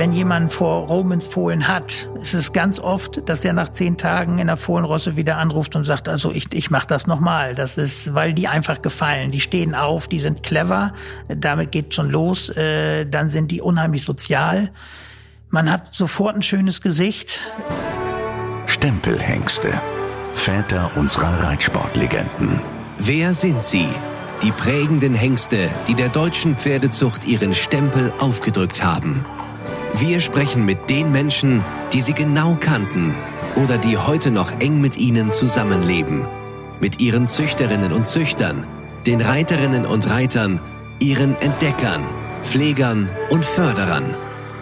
wenn jemand vor Romans Fohlen hat, ist es ganz oft, dass er nach zehn Tagen in der Fohlenrosse wieder anruft und sagt, also ich, ich mache das nochmal. Das ist, weil die einfach gefallen. Die stehen auf, die sind clever, damit geht schon los. Äh, dann sind die unheimlich sozial. Man hat sofort ein schönes Gesicht. Stempelhengste. Väter unserer Reitsportlegenden. Wer sind sie? Die prägenden Hengste, die der deutschen Pferdezucht ihren Stempel aufgedrückt haben. Wir sprechen mit den Menschen, die sie genau kannten oder die heute noch eng mit ihnen zusammenleben. Mit ihren Züchterinnen und Züchtern, den Reiterinnen und Reitern, ihren Entdeckern, Pflegern und Förderern.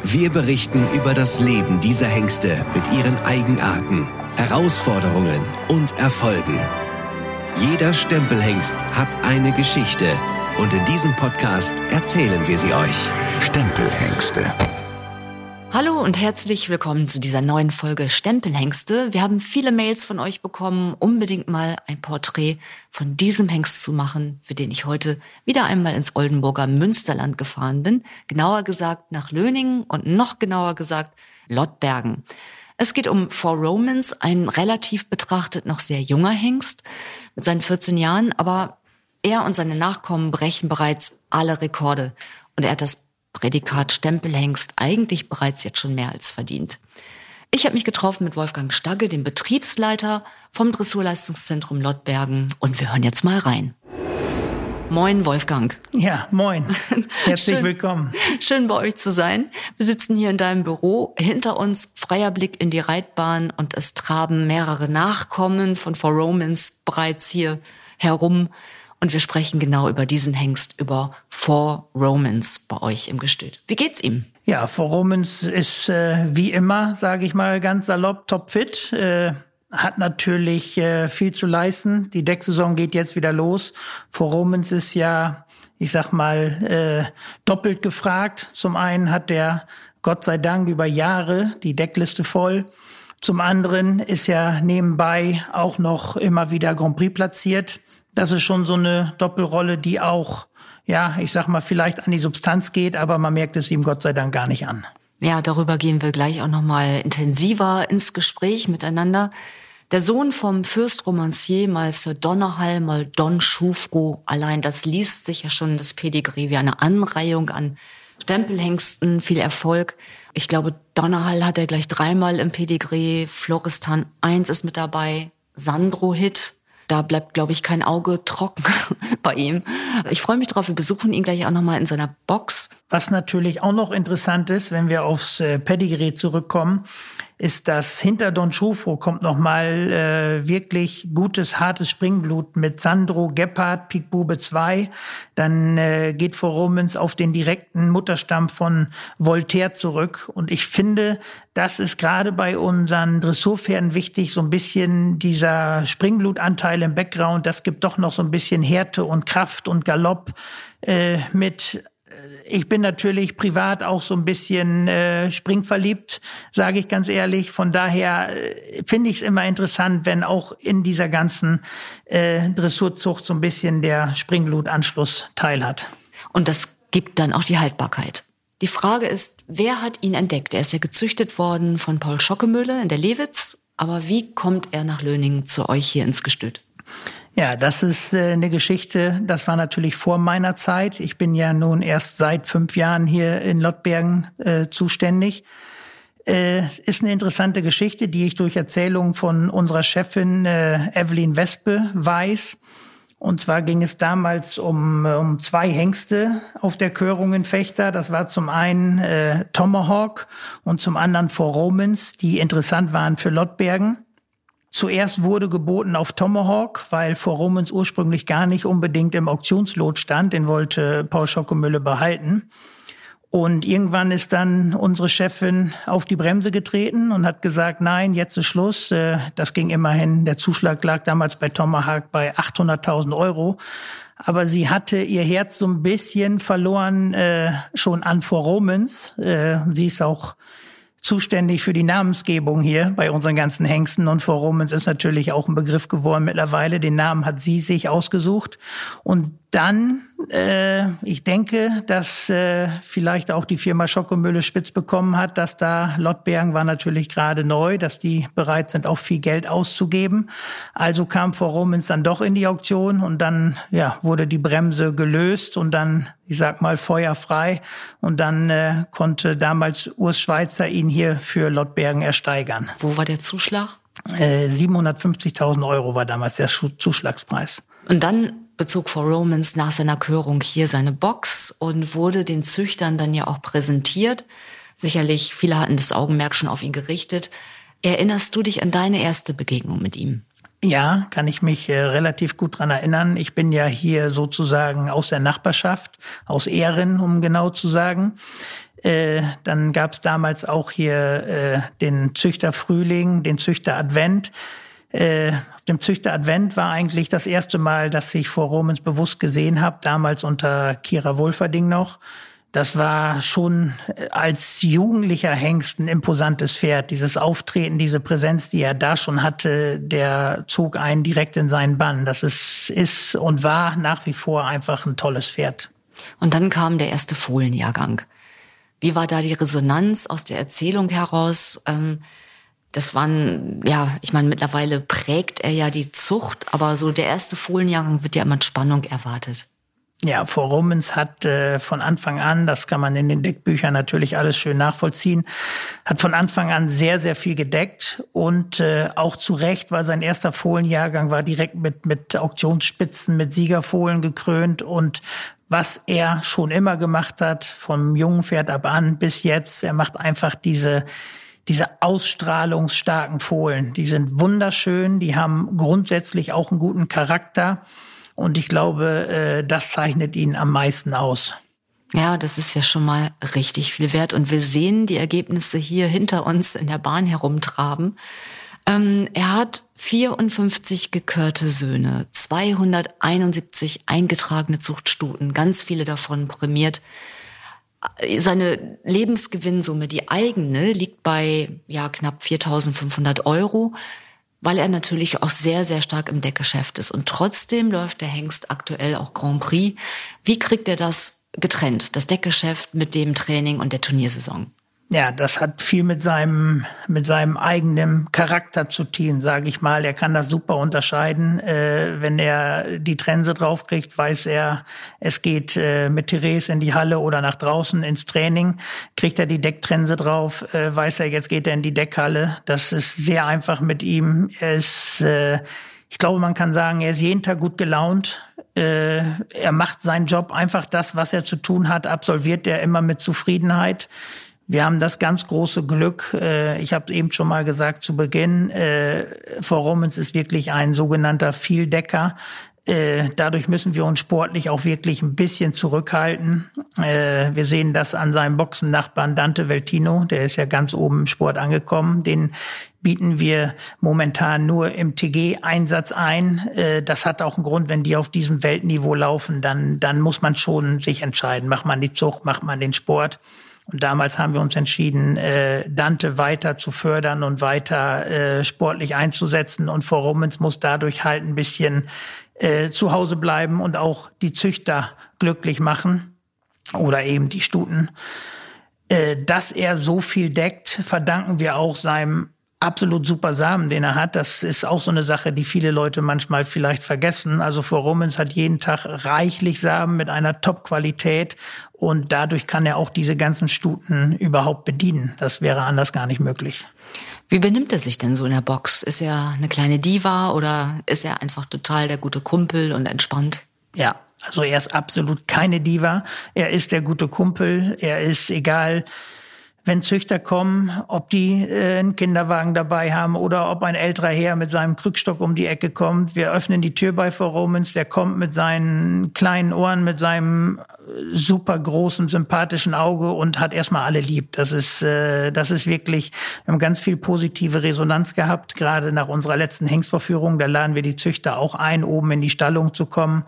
Wir berichten über das Leben dieser Hengste mit ihren Eigenarten, Herausforderungen und Erfolgen. Jeder Stempelhengst hat eine Geschichte und in diesem Podcast erzählen wir sie euch. Stempelhengste. Hallo und herzlich willkommen zu dieser neuen Folge Stempelhengste. Wir haben viele Mails von euch bekommen, unbedingt mal ein Porträt von diesem Hengst zu machen, für den ich heute wieder einmal ins Oldenburger Münsterland gefahren bin. Genauer gesagt nach Löningen und noch genauer gesagt Lottbergen. Es geht um Four Romans, ein relativ betrachtet noch sehr junger Hengst mit seinen 14 Jahren, aber er und seine Nachkommen brechen bereits alle Rekorde und er hat das Prädikat Stempelhengst eigentlich bereits jetzt schon mehr als verdient. Ich habe mich getroffen mit Wolfgang Stagge, dem Betriebsleiter vom Dressurleistungszentrum Lottbergen und wir hören jetzt mal rein. Moin, Wolfgang. Ja, moin. Herzlich schön, willkommen. Schön bei euch zu sein. Wir sitzen hier in deinem Büro. Hinter uns freier Blick in die Reitbahn und es traben mehrere Nachkommen von Four Romans bereits hier herum. Und wir sprechen genau über diesen Hengst, über Four Romans bei euch im Gestüt. Wie geht's ihm? Ja, Four Romans ist äh, wie immer, sage ich mal ganz salopp, topfit. Äh, hat natürlich äh, viel zu leisten. Die Decksaison geht jetzt wieder los. Vor Romans ist ja, ich sag mal, äh, doppelt gefragt. Zum einen hat der Gott sei Dank über Jahre die Deckliste voll. Zum anderen ist ja nebenbei auch noch immer wieder Grand Prix platziert. Das ist schon so eine Doppelrolle, die auch, ja, ich sag mal, vielleicht an die Substanz geht, aber man merkt es ihm Gott sei Dank gar nicht an. Ja, darüber gehen wir gleich auch noch mal intensiver ins Gespräch miteinander. Der Sohn vom Fürst Romancier, mal Sir Donnerhall, mal Don Schufro, allein das liest sich ja schon das Pedigree wie eine Anreihung an Stempelhengsten, viel Erfolg. Ich glaube, Donnerhall hat er gleich dreimal im Pedigree, Floristan 1 ist mit dabei, Sandro Hit, da bleibt, glaube ich, kein Auge trocken bei ihm. Ich freue mich drauf. Wir besuchen ihn gleich auch nochmal in seiner Box. Was natürlich auch noch interessant ist, wenn wir aufs äh, Pedigree zurückkommen, ist, dass hinter Don Schufo kommt nochmal äh, wirklich gutes, hartes Springblut mit Sandro, Gebhardt, Pikbube 2. Dann äh, geht vor Romans auf den direkten Mutterstamm von Voltaire zurück. Und ich finde, das ist gerade bei unseren Dressurpferden wichtig, so ein bisschen dieser Springblutanteil im Background. Das gibt doch noch so ein bisschen Härte und Kraft und Galopp äh, mit ich bin natürlich privat auch so ein bisschen äh, springverliebt, sage ich ganz ehrlich. Von daher äh, finde ich es immer interessant, wenn auch in dieser ganzen äh, Dressurzucht so ein bisschen der Springblutanschluss teilhat. Und das gibt dann auch die Haltbarkeit. Die Frage ist, wer hat ihn entdeckt? Er ist ja gezüchtet worden von Paul Schockemühle in der Lewitz. Aber wie kommt er nach Löningen zu euch hier ins Gestüt? Ja, das ist äh, eine Geschichte, das war natürlich vor meiner Zeit. Ich bin ja nun erst seit fünf Jahren hier in Lottbergen äh, zuständig. Äh, ist eine interessante Geschichte, die ich durch Erzählungen von unserer Chefin äh, Evelyn Wespe weiß. Und zwar ging es damals um, um zwei Hengste auf der Körung in Fechter. Das war zum einen äh, Tomahawk und zum anderen Four Romans, die interessant waren für Lottbergen. Zuerst wurde geboten auf Tomahawk, weil vor Romans ursprünglich gar nicht unbedingt im Auktionslot stand. Den wollte Paul Schockemülle behalten. Und irgendwann ist dann unsere Chefin auf die Bremse getreten und hat gesagt, nein, jetzt ist Schluss. Äh, das ging immerhin, der Zuschlag lag damals bei Tomahawk bei 800.000 Euro. Aber sie hatte ihr Herz so ein bisschen verloren äh, schon an vor Romans. Äh, sie ist auch zuständig für die Namensgebung hier bei unseren ganzen Hengsten und vor Romans ist natürlich auch ein Begriff geworden mittlerweile. Den Namen hat sie sich ausgesucht und dann, äh, ich denke, dass äh, vielleicht auch die Firma Schokomülle spitz bekommen hat, dass da Lottbergen war natürlich gerade neu, dass die bereit sind, auch viel Geld auszugeben. Also kam Frau Romans dann doch in die Auktion und dann ja, wurde die Bremse gelöst und dann, ich sag mal, feuerfrei. Und dann äh, konnte damals Urs Schweizer ihn hier für Lottbergen ersteigern. Wo war der Zuschlag? Äh, 750.000 Euro war damals der Zuschlagspreis. Und dann bezog For Romans nach seiner Körung hier seine Box und wurde den Züchtern dann ja auch präsentiert. Sicherlich, viele hatten das Augenmerk schon auf ihn gerichtet. Erinnerst du dich an deine erste Begegnung mit ihm? Ja, kann ich mich äh, relativ gut dran erinnern. Ich bin ja hier sozusagen aus der Nachbarschaft, aus Ehren, um genau zu sagen. Äh, dann gab es damals auch hier äh, den Züchter Frühling, den Züchter Advent. Äh, auf dem Züchter Advent war eigentlich das erste Mal, dass ich vor Romans bewusst gesehen habe, damals unter Kira Wolferding noch. Das war schon äh, als jugendlicher Hengst ein imposantes Pferd. Dieses Auftreten, diese Präsenz, die er da schon hatte, der zog einen direkt in seinen Bann. Das ist, ist und war nach wie vor einfach ein tolles Pferd. Und dann kam der erste Fohlenjahrgang. Wie war da die Resonanz aus der Erzählung heraus? Ähm das waren, ja, ich meine, mittlerweile prägt er ja die Zucht, aber so der erste Fohlenjahrgang wird ja immer mit Spannung erwartet. Ja, Frau Rummens hat äh, von Anfang an, das kann man in den Deckbüchern natürlich alles schön nachvollziehen, hat von Anfang an sehr, sehr viel gedeckt und äh, auch zu Recht, weil sein erster Fohlenjahrgang war direkt mit, mit Auktionsspitzen, mit Siegerfohlen gekrönt und was er schon immer gemacht hat, vom jungen Pferd ab an bis jetzt, er macht einfach diese diese ausstrahlungsstarken Fohlen. Die sind wunderschön, die haben grundsätzlich auch einen guten Charakter und ich glaube, äh, das zeichnet ihn am meisten aus. Ja, das ist ja schon mal richtig viel wert und wir sehen die Ergebnisse hier hinter uns in der Bahn herumtraben. Ähm, er hat 54 gekörte Söhne, 271 eingetragene Zuchtstuten, ganz viele davon prämiert seine Lebensgewinnsumme, die eigene, liegt bei ja knapp 4.500 Euro, weil er natürlich auch sehr, sehr stark im Deckgeschäft ist. Und trotzdem läuft der Hengst aktuell auch Grand Prix. Wie kriegt er das getrennt, das Deckgeschäft mit dem Training und der Turniersaison? Ja, das hat viel mit seinem mit seinem eigenen Charakter zu tun, sage ich mal. Er kann das super unterscheiden. Äh, wenn er die Trense draufkriegt, weiß er, es geht äh, mit Therese in die Halle oder nach draußen ins Training. Kriegt er die Decktrense drauf, äh, weiß er, jetzt geht er in die Deckhalle. Das ist sehr einfach mit ihm. Er ist, äh, ich glaube, man kann sagen, er ist jeden Tag gut gelaunt. Äh, er macht seinen Job einfach das, was er zu tun hat, absolviert er immer mit Zufriedenheit. Wir haben das ganz große Glück, äh, ich habe eben schon mal gesagt zu Beginn, äh, Frau Romans ist wirklich ein sogenannter Vieldecker. Äh, dadurch müssen wir uns sportlich auch wirklich ein bisschen zurückhalten. Äh, wir sehen das an seinem Boxennachbarn Dante Veltino, der ist ja ganz oben im Sport angekommen. Den bieten wir momentan nur im TG-Einsatz ein. Äh, das hat auch einen Grund, wenn die auf diesem Weltniveau laufen, dann, dann muss man schon sich entscheiden. Macht man die Zucht, macht man den Sport. Und damals haben wir uns entschieden, äh, Dante weiter zu fördern und weiter äh, sportlich einzusetzen. Und Frau Rummens muss dadurch halt ein bisschen äh, zu Hause bleiben und auch die Züchter glücklich machen oder eben die Stuten. Äh, dass er so viel deckt, verdanken wir auch seinem absolut super Samen, den er hat. Das ist auch so eine Sache, die viele Leute manchmal vielleicht vergessen. Also Frau Romans hat jeden Tag reichlich Samen mit einer Top-Qualität und dadurch kann er auch diese ganzen Stuten überhaupt bedienen. Das wäre anders gar nicht möglich. Wie benimmt er sich denn so in der Box? Ist er eine kleine Diva oder ist er einfach total der gute Kumpel und entspannt? Ja, also er ist absolut keine Diva. Er ist der gute Kumpel. Er ist egal, wenn Züchter kommen, ob die äh, einen Kinderwagen dabei haben oder ob ein älterer Herr mit seinem Krückstock um die Ecke kommt. Wir öffnen die Tür bei Frau Romans, der kommt mit seinen kleinen Ohren, mit seinem äh, super großen, sympathischen Auge und hat erstmal alle lieb. Das ist, äh, das ist wirklich, wir haben ganz viel positive Resonanz gehabt, gerade nach unserer letzten Hengstvorführung. Da laden wir die Züchter auch ein, oben in die Stallung zu kommen.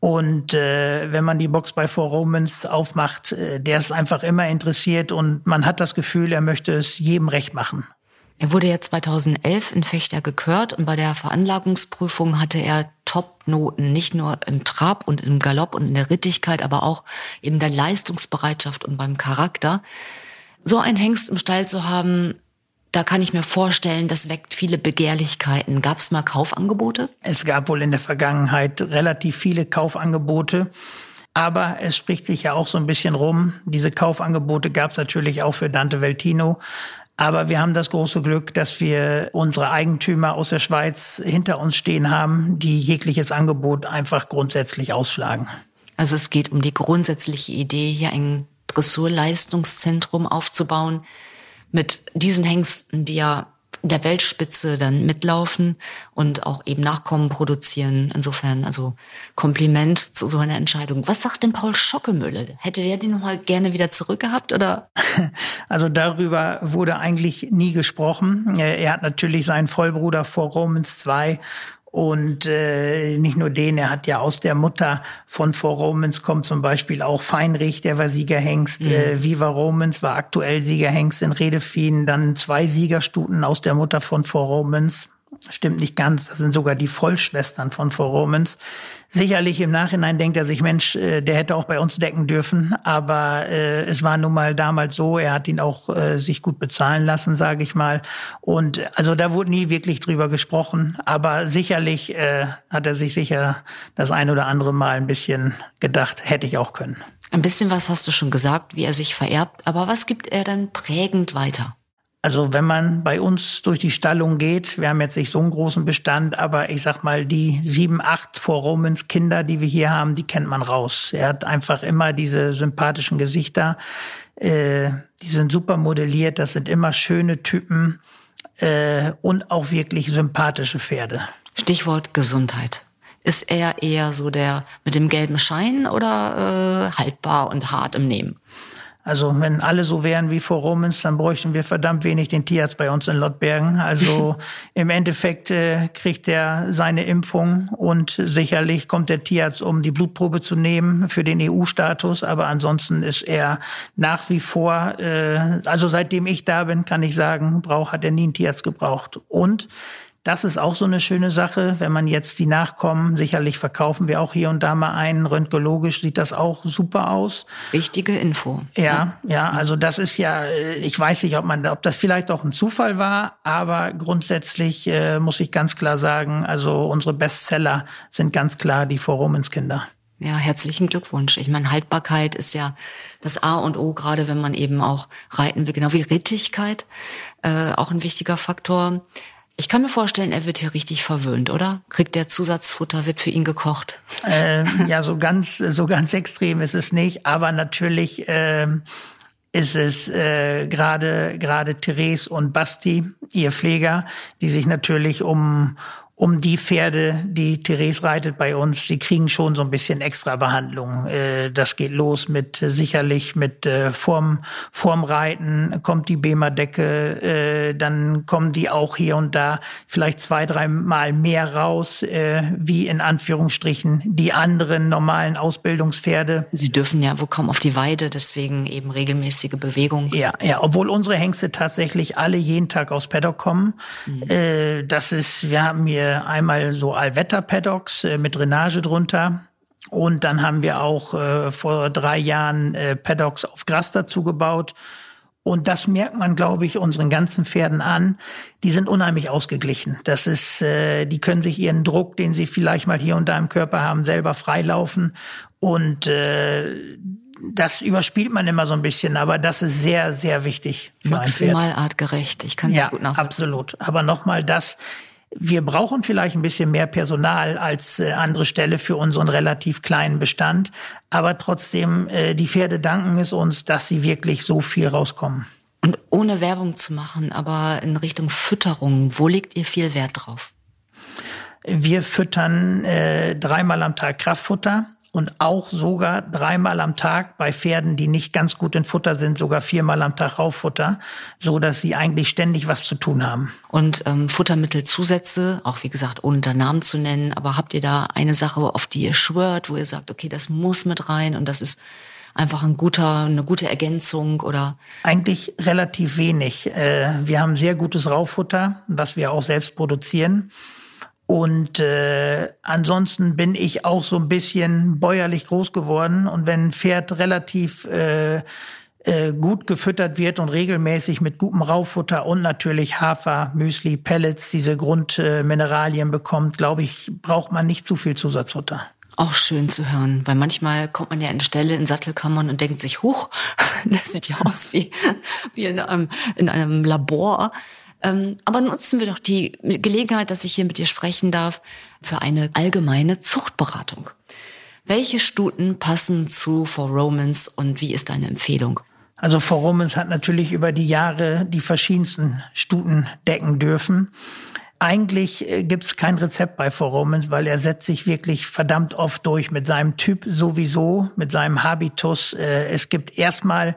Und äh, wenn man die Box bei Four Romans aufmacht, äh, der ist einfach immer interessiert und man hat das Gefühl, er möchte es jedem recht machen. Er wurde ja 2011 in Fechter gekürt und bei der Veranlagungsprüfung hatte er Top-Noten, nicht nur im Trab und im Galopp und in der Rittigkeit, aber auch eben der Leistungsbereitschaft und beim Charakter. So ein Hengst im Stall zu haben, da kann ich mir vorstellen, das weckt viele Begehrlichkeiten. Gab es mal Kaufangebote? Es gab wohl in der Vergangenheit relativ viele Kaufangebote. Aber es spricht sich ja auch so ein bisschen rum. Diese Kaufangebote gab es natürlich auch für Dante Veltino. Aber wir haben das große Glück, dass wir unsere Eigentümer aus der Schweiz hinter uns stehen haben, die jegliches Angebot einfach grundsätzlich ausschlagen. Also es geht um die grundsätzliche Idee, hier ein Dressurleistungszentrum aufzubauen mit diesen Hengsten, die ja der Weltspitze dann mitlaufen und auch eben Nachkommen produzieren. Insofern, also Kompliment zu so einer Entscheidung. Was sagt denn Paul Schockemülle? Hätte der den nochmal gerne wieder zurückgehabt oder? Also darüber wurde eigentlich nie gesprochen. Er hat natürlich seinen Vollbruder vor Romans 2 und äh, nicht nur den, er hat ja aus der Mutter von For Romans kommt zum Beispiel auch Feinrich, der war Siegerhengst. Mhm. Äh, Viva Romans war aktuell Siegerhengst in Redefien. Dann zwei Siegerstuten aus der Mutter von For Romans. Stimmt nicht ganz, das sind sogar die Vollschwestern von For Romans. Sicherlich im Nachhinein denkt er sich, Mensch, äh, der hätte auch bei uns decken dürfen, aber äh, es war nun mal damals so, er hat ihn auch äh, sich gut bezahlen lassen, sage ich mal. Und also da wurde nie wirklich drüber gesprochen, aber sicherlich äh, hat er sich sicher das ein oder andere Mal ein bisschen gedacht, hätte ich auch können. Ein bisschen was hast du schon gesagt, wie er sich vererbt, aber was gibt er dann prägend weiter? Also wenn man bei uns durch die Stallung geht, wir haben jetzt nicht so einen großen Bestand, aber ich sag mal, die sieben, acht vor Romans Kinder, die wir hier haben, die kennt man raus. Er hat einfach immer diese sympathischen Gesichter, äh, die sind super modelliert, das sind immer schöne Typen äh, und auch wirklich sympathische Pferde. Stichwort Gesundheit. Ist er eher so der mit dem gelben Schein oder äh, haltbar und hart im Nehmen? Also wenn alle so wären wie vor Romans, dann bräuchten wir verdammt wenig den Tierarzt bei uns in Lottbergen. Also im Endeffekt äh, kriegt er seine Impfung und sicherlich kommt der Tierarzt, um die Blutprobe zu nehmen für den EU-Status. Aber ansonsten ist er nach wie vor, äh, also seitdem ich da bin, kann ich sagen, braucht hat er nie einen Tierarzt gebraucht. Und das ist auch so eine schöne Sache, wenn man jetzt die Nachkommen, sicherlich verkaufen wir auch hier und da mal einen, röntgologisch sieht das auch super aus. Wichtige Info. Ja, ja, ja, also das ist ja, äh, ich weiß nicht, ob man, ob das vielleicht auch ein Zufall war, aber grundsätzlich äh, muss ich ganz klar sagen, also unsere Bestseller sind ganz klar die Vorromenskinder. Ja, herzlichen Glückwunsch. Ich meine, Haltbarkeit ist ja das A und O, gerade wenn man eben auch reiten will, genau wie Rittigkeit, äh, auch ein wichtiger Faktor. Ich kann mir vorstellen, er wird hier richtig verwöhnt, oder? Kriegt der Zusatzfutter, wird für ihn gekocht? Äh, ja, so ganz, so ganz extrem ist es nicht, aber natürlich äh, ist es äh, gerade gerade Therese und Basti, ihr Pfleger, die sich natürlich um um die Pferde, die Therese reitet bei uns, die kriegen schon so ein bisschen extra Behandlung. Äh, das geht los mit äh, sicherlich mit äh, vorm, vorm Reiten kommt die Bema-Decke, dann kommen die auch hier und da vielleicht zwei, drei Mal mehr raus, wie in Anführungsstrichen die anderen normalen Ausbildungspferde. Sie dürfen ja wohl kaum auf die Weide, deswegen eben regelmäßige Bewegung. Ja, ja, obwohl unsere Hengste tatsächlich alle jeden Tag aus Paddock kommen. Mhm. Das ist, wir haben hier einmal so Allwetter-Paddocks äh, mit Drainage drunter. Und dann haben wir auch äh, vor drei Jahren äh, Paddocks auf Gras dazu gebaut. Und das merkt man, glaube ich, unseren ganzen Pferden an. Die sind unheimlich ausgeglichen. Das ist, äh, die können sich ihren Druck, den sie vielleicht mal hier und da im Körper haben, selber freilaufen. Und äh, das überspielt man immer so ein bisschen, aber das ist sehr, sehr wichtig. Für Maximal artgerecht. Ich kann es ja, gut nachvollziehen. Absolut. Aber nochmal das, wir brauchen vielleicht ein bisschen mehr Personal als äh, andere Stelle für unseren relativ kleinen Bestand. Aber trotzdem, äh, die Pferde danken es uns, dass sie wirklich so viel rauskommen. Und ohne Werbung zu machen, aber in Richtung Fütterung, wo legt ihr viel Wert drauf? Wir füttern äh, dreimal am Tag Kraftfutter und auch sogar dreimal am Tag bei Pferden, die nicht ganz gut in Futter sind, sogar viermal am Tag Rauffutter, so dass sie eigentlich ständig was zu tun haben. Und ähm, Futtermittelzusätze, auch wie gesagt, ohne da Namen zu nennen, aber habt ihr da eine Sache, auf die ihr schwört, wo ihr sagt, okay, das muss mit rein und das ist einfach ein guter, eine gute Ergänzung oder? Eigentlich relativ wenig. Äh, wir haben sehr gutes Rauffutter, was wir auch selbst produzieren. Und äh, ansonsten bin ich auch so ein bisschen bäuerlich groß geworden. Und wenn ein Pferd relativ äh, äh, gut gefüttert wird und regelmäßig mit gutem Rauffutter und natürlich Hafer, Müsli, Pellets, diese Grundmineralien äh, bekommt, glaube ich, braucht man nicht zu viel Zusatzfutter. Auch schön zu hören, weil manchmal kommt man ja in Stelle in Sattelkammern und denkt sich, huch, das sieht ja aus wie, wie in einem, in einem Labor. Ähm, aber nutzen wir doch die Gelegenheit, dass ich hier mit dir sprechen darf, für eine allgemeine Zuchtberatung. Welche Stuten passen zu For Romans und wie ist deine Empfehlung? Also For Romans hat natürlich über die Jahre die verschiedensten Stuten decken dürfen. Eigentlich äh, gibt's kein Rezept bei For Romans, weil er setzt sich wirklich verdammt oft durch mit seinem Typ sowieso, mit seinem Habitus. Äh, es gibt erstmal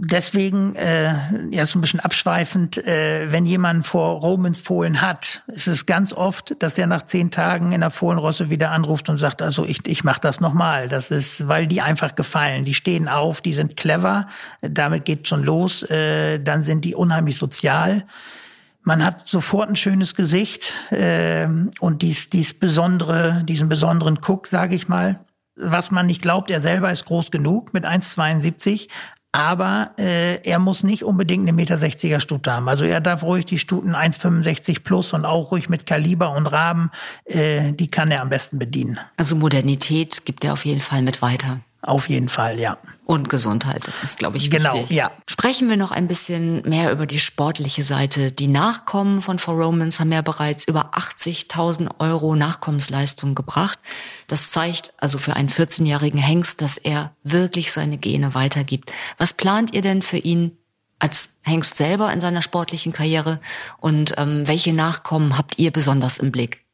deswegen, äh, jetzt ein bisschen abschweifend, äh, wenn jemand vor Romans Fohlen hat, ist es ganz oft, dass er nach zehn Tagen in der Fohlenrosse wieder anruft und sagt, also ich, ich mache das nochmal. Das ist, weil die einfach gefallen. Die stehen auf, die sind clever, damit geht schon los. Äh, dann sind die unheimlich sozial. Man hat sofort ein schönes Gesicht äh, und dies, dies besondere, diesen besonderen Cook, sage ich mal was man nicht glaubt, er selber ist groß genug mit 1,72, aber äh, er muss nicht unbedingt eine Meter 60er Stute haben. Also er darf ruhig die Stuten 1,65 plus und auch ruhig mit Kaliber und Raben, äh, die kann er am besten bedienen. Also Modernität gibt er auf jeden Fall mit weiter. Auf jeden Fall, ja. Und Gesundheit, das ist, glaube ich, genau, wichtig. Genau, ja. Sprechen wir noch ein bisschen mehr über die sportliche Seite. Die Nachkommen von For Romans haben ja bereits über 80.000 Euro Nachkommensleistung gebracht. Das zeigt also für einen 14-jährigen Hengst, dass er wirklich seine Gene weitergibt. Was plant ihr denn für ihn als Hengst selber in seiner sportlichen Karriere und ähm, welche Nachkommen habt ihr besonders im Blick?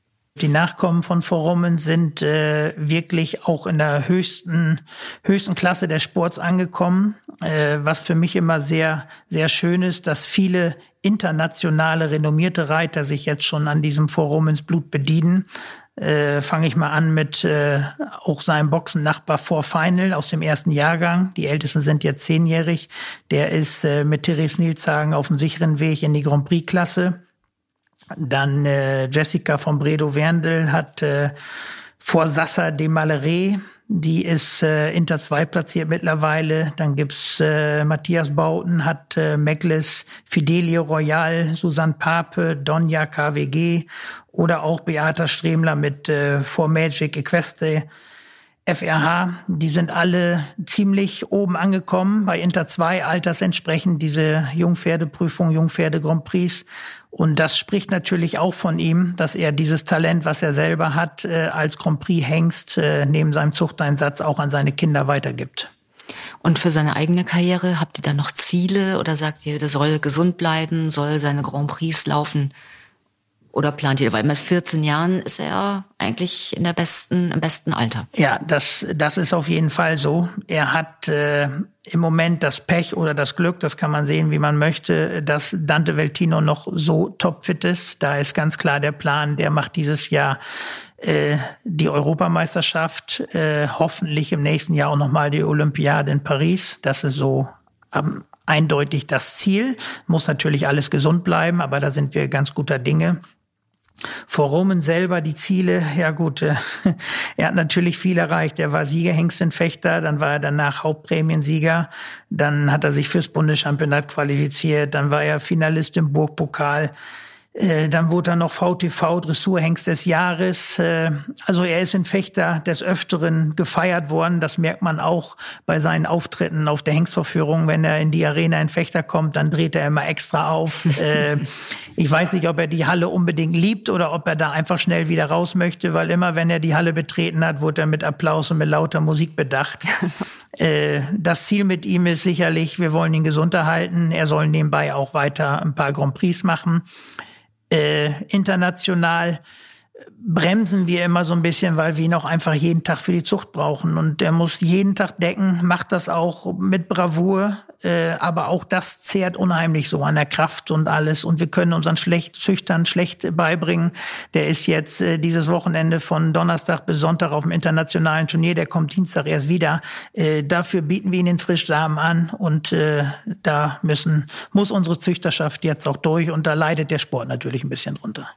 Die Nachkommen von Forummen sind äh, wirklich auch in der höchsten, höchsten Klasse des Sports angekommen, äh, was für mich immer sehr, sehr schön ist, dass viele internationale renommierte Reiter sich jetzt schon an diesem Forumens Blut bedienen. Äh, Fange ich mal an mit äh, auch seinem Boxennachbar vor Final aus dem ersten Jahrgang. Die Ältesten sind jetzt zehnjährig. Der ist äh, mit Therese Nilshagen auf dem sicheren Weg in die Grand Prix-Klasse. Dann äh, Jessica von Bredo Werndl hat äh, vor Sassa de Malere, die ist äh, Inter 2 platziert mittlerweile. Dann gibt's äh, Matthias Bauten, hat äh, Meglis, Fidelio Royal, Susanne Pape, Donja KWG oder auch Beata Stremler mit äh, For Magic Equeste. FRH, die sind alle ziemlich oben angekommen bei Inter 2 altersentsprechend diese Jungpferdeprüfung, Jungpferde Grand Prix und das spricht natürlich auch von ihm, dass er dieses Talent, was er selber hat, äh, als Grand Prix Hengst äh, neben seinem Zuchteinsatz auch an seine Kinder weitergibt. Und für seine eigene Karriere habt ihr da noch Ziele oder sagt ihr, der soll gesund bleiben, soll seine Grand Prix laufen? Oder plant ihr, weil mit 14 Jahren ist er eigentlich in der besten, im besten Alter. Ja, das, das ist auf jeden Fall so. Er hat äh, im Moment das Pech oder das Glück, das kann man sehen, wie man möchte, dass Dante Veltino noch so topfit ist. Da ist ganz klar der Plan, der macht dieses Jahr äh, die Europameisterschaft, äh, hoffentlich im nächsten Jahr auch nochmal die Olympiade in Paris. Das ist so ähm, eindeutig das Ziel. Muss natürlich alles gesund bleiben, aber da sind wir ganz guter Dinge. Vor Roman selber die Ziele, ja gut, äh, er hat natürlich viel erreicht. Er war Siegerhengstinfechter, dann war er danach Hauptprämiensieger, dann hat er sich fürs Bundeschampionat qualifiziert, dann war er Finalist im Burgpokal. Äh, dann wurde er noch VTV Dressurhengst des Jahres. Äh, also er ist in Fechter des Öfteren gefeiert worden. Das merkt man auch bei seinen Auftritten auf der Hengstverführung. Wenn er in die Arena in Fechter kommt, dann dreht er immer extra auf. Äh, ich weiß nicht, ob er die Halle unbedingt liebt oder ob er da einfach schnell wieder raus möchte, weil immer, wenn er die Halle betreten hat, wurde er mit Applaus und mit lauter Musik bedacht. Das Ziel mit ihm ist sicherlich, wir wollen ihn gesund erhalten. Er soll nebenbei auch weiter ein paar Grand Prix machen äh, international bremsen wir immer so ein bisschen, weil wir ihn auch einfach jeden Tag für die Zucht brauchen. Und der muss jeden Tag decken, macht das auch mit Bravour. Äh, aber auch das zehrt unheimlich so an der Kraft und alles. Und wir können unseren schlecht, Züchtern schlecht beibringen. Der ist jetzt äh, dieses Wochenende von Donnerstag bis Sonntag auf dem internationalen Turnier. Der kommt Dienstag erst wieder. Äh, dafür bieten wir ihn den Frischsamen an. Und äh, da müssen, muss unsere Züchterschaft jetzt auch durch. Und da leidet der Sport natürlich ein bisschen drunter.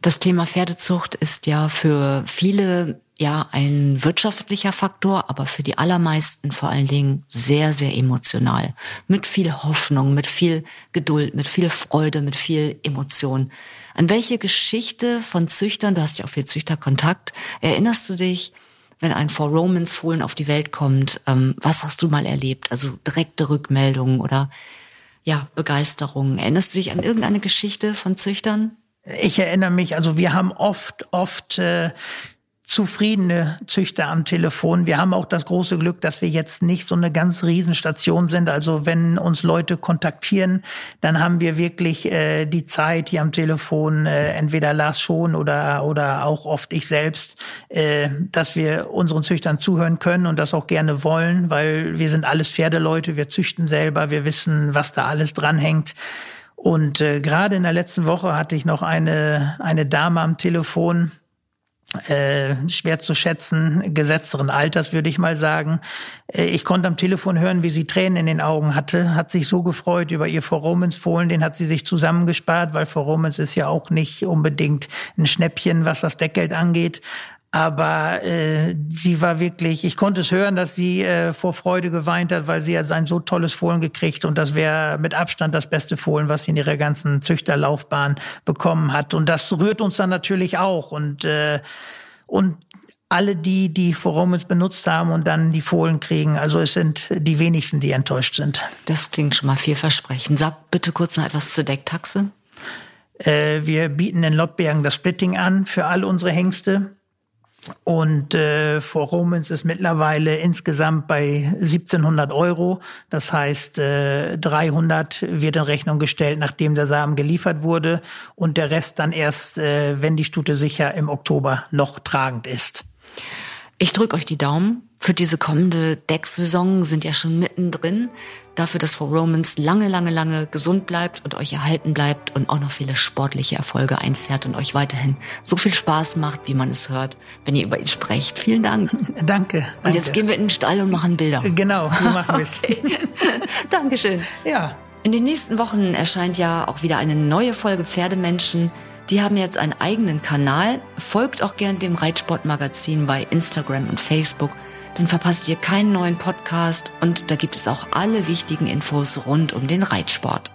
Das Thema Pferdezucht ist ja für viele ja ein wirtschaftlicher Faktor, aber für die allermeisten vor allen Dingen sehr, sehr emotional. Mit viel Hoffnung, mit viel Geduld, mit viel Freude, mit viel Emotion. An welche Geschichte von Züchtern, du hast ja auch viel Züchterkontakt, erinnerst du dich, wenn ein For Romans Fohlen auf die Welt kommt? Ähm, was hast du mal erlebt? Also direkte Rückmeldungen oder ja, Begeisterung. Erinnerst du dich an irgendeine Geschichte von Züchtern? Ich erinnere mich, also wir haben oft, oft äh, zufriedene Züchter am Telefon. Wir haben auch das große Glück, dass wir jetzt nicht so eine ganz Riesenstation sind. Also wenn uns Leute kontaktieren, dann haben wir wirklich äh, die Zeit hier am Telefon, äh, entweder Lars schon oder, oder auch oft ich selbst, äh, dass wir unseren Züchtern zuhören können und das auch gerne wollen, weil wir sind alles Pferdeleute, wir züchten selber, wir wissen, was da alles dranhängt. Und äh, gerade in der letzten Woche hatte ich noch eine, eine Dame am Telefon, äh, schwer zu schätzen, gesetzteren Alters, würde ich mal sagen. Äh, ich konnte am Telefon hören, wie sie Tränen in den Augen hatte, hat sich so gefreut über ihr For Romans Fohlen, den hat sie sich zusammengespart, weil For Romans ist ja auch nicht unbedingt ein Schnäppchen, was das Deckgeld angeht. Aber äh, sie war wirklich, ich konnte es hören, dass sie äh, vor Freude geweint hat, weil sie hat ein so tolles Fohlen gekriegt und das wäre mit Abstand das beste Fohlen, was sie in ihrer ganzen Züchterlaufbahn bekommen hat. Und das rührt uns dann natürlich auch. Und, äh, und alle die, die Forumens benutzt haben und dann die Fohlen kriegen, also es sind die wenigsten, die enttäuscht sind. Das klingt schon mal vielversprechend. Sag bitte kurz noch etwas zur Decktaxe. Äh, wir bieten in Lottbergen das Splitting an für all unsere Hengste. Und äh, For Romans ist mittlerweile insgesamt bei 1700 Euro. Das heißt, äh, 300 wird in Rechnung gestellt, nachdem der Samen geliefert wurde. Und der Rest dann erst, äh, wenn die Stute sicher im Oktober noch tragend ist. Ich drücke euch die Daumen. Für diese kommende Decksaison sind ja schon mittendrin. Dafür, dass For Romans lange, lange, lange gesund bleibt und euch erhalten bleibt und auch noch viele sportliche Erfolge einfährt und euch weiterhin so viel Spaß macht, wie man es hört, wenn ihr über ihn sprecht. Vielen Dank. Danke. danke. Und jetzt gehen wir in den Stall und machen Bilder. Genau, wir machen wir okay. Dankeschön. Ja. In den nächsten Wochen erscheint ja auch wieder eine neue Folge Pferdemenschen. Die haben jetzt einen eigenen Kanal. Folgt auch gern dem Reitsportmagazin bei Instagram und Facebook. Dann verpasst ihr keinen neuen Podcast und da gibt es auch alle wichtigen Infos rund um den Reitsport.